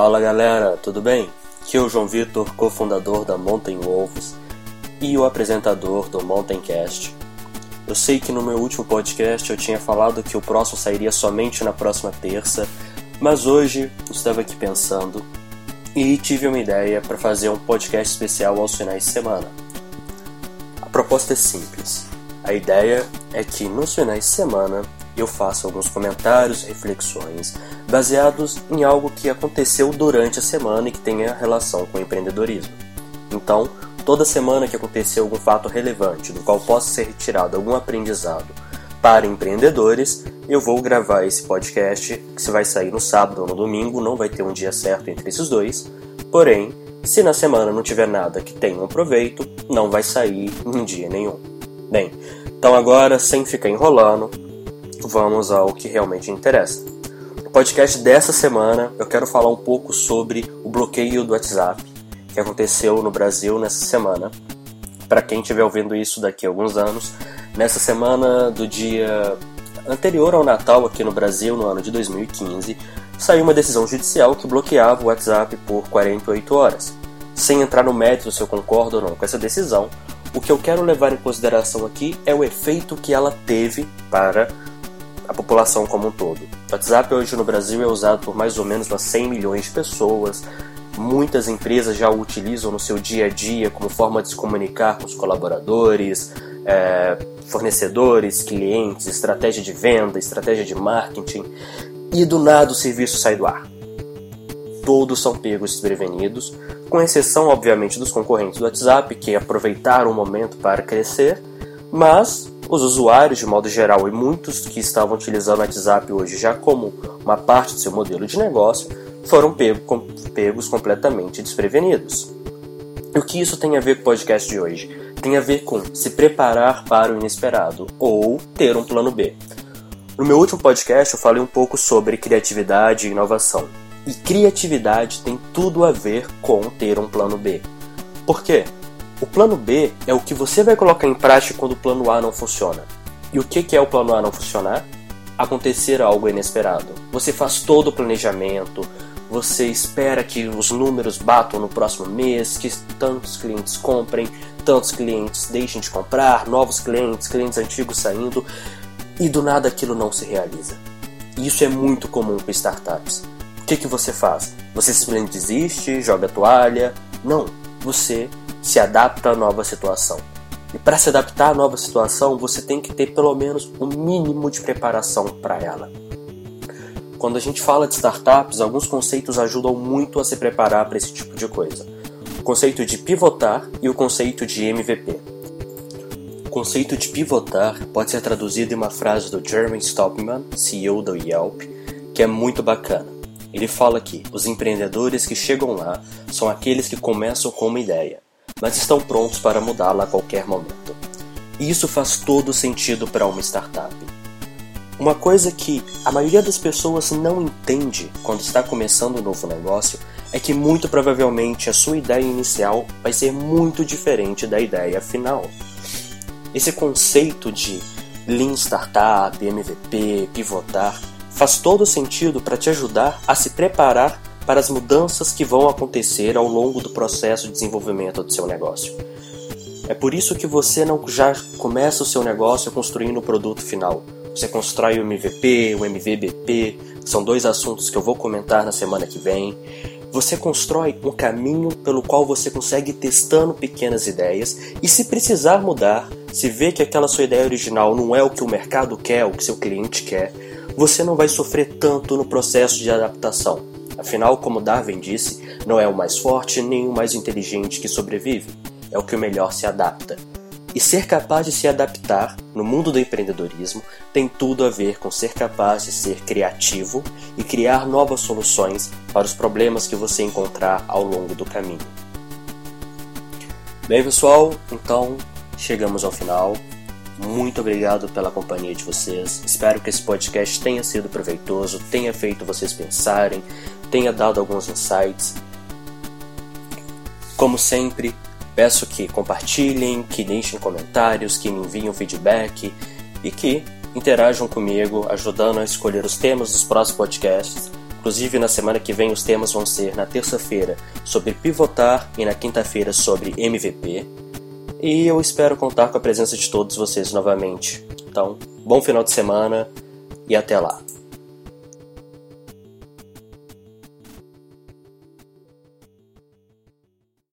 Fala galera, tudo bem? Aqui é o João Vitor, cofundador da Mountain Wolves e o apresentador do Mountaincast. Eu sei que no meu último podcast eu tinha falado que o próximo sairia somente na próxima terça, mas hoje estava aqui pensando e tive uma ideia para fazer um podcast especial aos finais de semana. A proposta é simples. A ideia é que nos finais de semana eu faço alguns comentários, reflexões baseados em algo que aconteceu durante a semana e que tenha relação com o empreendedorismo. Então, toda semana que acontecer algum fato relevante do qual possa ser retirado algum aprendizado para empreendedores, eu vou gravar esse podcast que se vai sair no sábado ou no domingo, não vai ter um dia certo entre esses dois. Porém, se na semana não tiver nada que tenha um proveito, não vai sair em dia nenhum. Bem, então agora, sem ficar enrolando, vamos ao que realmente interessa. No podcast dessa semana, eu quero falar um pouco sobre o bloqueio do WhatsApp que aconteceu no Brasil nessa semana. Para quem estiver ouvindo isso daqui a alguns anos, nessa semana do dia anterior ao Natal aqui no Brasil, no ano de 2015, saiu uma decisão judicial que bloqueava o WhatsApp por 48 horas. Sem entrar no mérito se eu concordo ou não com essa decisão, o que eu quero levar em consideração aqui é o efeito que ela teve para população como um todo. O WhatsApp hoje no Brasil é usado por mais ou menos umas 100 milhões de pessoas. Muitas empresas já o utilizam no seu dia a dia como forma de se comunicar com os colaboradores, é, fornecedores, clientes, estratégia de venda, estratégia de marketing. E do nada o serviço sai do ar. Todos são pegos desprevenidos, com exceção, obviamente, dos concorrentes do WhatsApp que aproveitaram o momento para crescer, mas os usuários, de modo geral, e muitos que estavam utilizando o WhatsApp hoje já como uma parte do seu modelo de negócio, foram pegos completamente desprevenidos. E o que isso tem a ver com o podcast de hoje? Tem a ver com se preparar para o inesperado ou ter um plano B. No meu último podcast eu falei um pouco sobre criatividade e inovação. E criatividade tem tudo a ver com ter um plano B. Por quê? O plano B é o que você vai colocar em prática quando o plano A não funciona. E o que é o plano A não funcionar? Acontecer algo inesperado. Você faz todo o planejamento, você espera que os números batam no próximo mês, que tantos clientes comprem, tantos clientes deixem de comprar, novos clientes, clientes antigos saindo, e do nada aquilo não se realiza. Isso é muito comum com startups. O que, que você faz? Você simplesmente desiste, joga a toalha? Não, você se adapta à nova situação. E para se adaptar à nova situação, você tem que ter pelo menos um mínimo de preparação para ela. Quando a gente fala de startups, alguns conceitos ajudam muito a se preparar para esse tipo de coisa. O conceito de pivotar e o conceito de MVP. O conceito de pivotar pode ser traduzido em uma frase do Jeremy Stopman, CEO do Yelp, que é muito bacana. Ele fala que os empreendedores que chegam lá são aqueles que começam com uma ideia, mas estão prontos para mudá-la a qualquer momento. E isso faz todo sentido para uma startup. Uma coisa que a maioria das pessoas não entende quando está começando um novo negócio é que muito provavelmente a sua ideia inicial vai ser muito diferente da ideia final. Esse conceito de Lean Startup, MVP, pivotar, faz todo sentido para te ajudar a se preparar para as mudanças que vão acontecer ao longo do processo de desenvolvimento do seu negócio. É por isso que você não já começa o seu negócio construindo o produto final. Você constrói o MVP, o MVBP, são dois assuntos que eu vou comentar na semana que vem. Você constrói um caminho pelo qual você consegue ir testando pequenas ideias e se precisar mudar, se vê que aquela sua ideia original não é o que o mercado quer, o que seu cliente quer, você não vai sofrer tanto no processo de adaptação. Afinal, como Darwin disse, não é o mais forte nem o mais inteligente que sobrevive, é o que o melhor se adapta. E ser capaz de se adaptar no mundo do empreendedorismo tem tudo a ver com ser capaz de ser criativo e criar novas soluções para os problemas que você encontrar ao longo do caminho. Bem, pessoal, então chegamos ao final. Muito obrigado pela companhia de vocês. Espero que esse podcast tenha sido proveitoso, tenha feito vocês pensarem, tenha dado alguns insights. Como sempre, peço que compartilhem, que deixem comentários, que me enviem feedback e que interajam comigo, ajudando a escolher os temas dos próximos podcasts Inclusive, na semana que vem, os temas vão ser na terça-feira sobre pivotar e na quinta-feira sobre MVP. E eu espero contar com a presença de todos vocês novamente. Então, bom final de semana e até lá.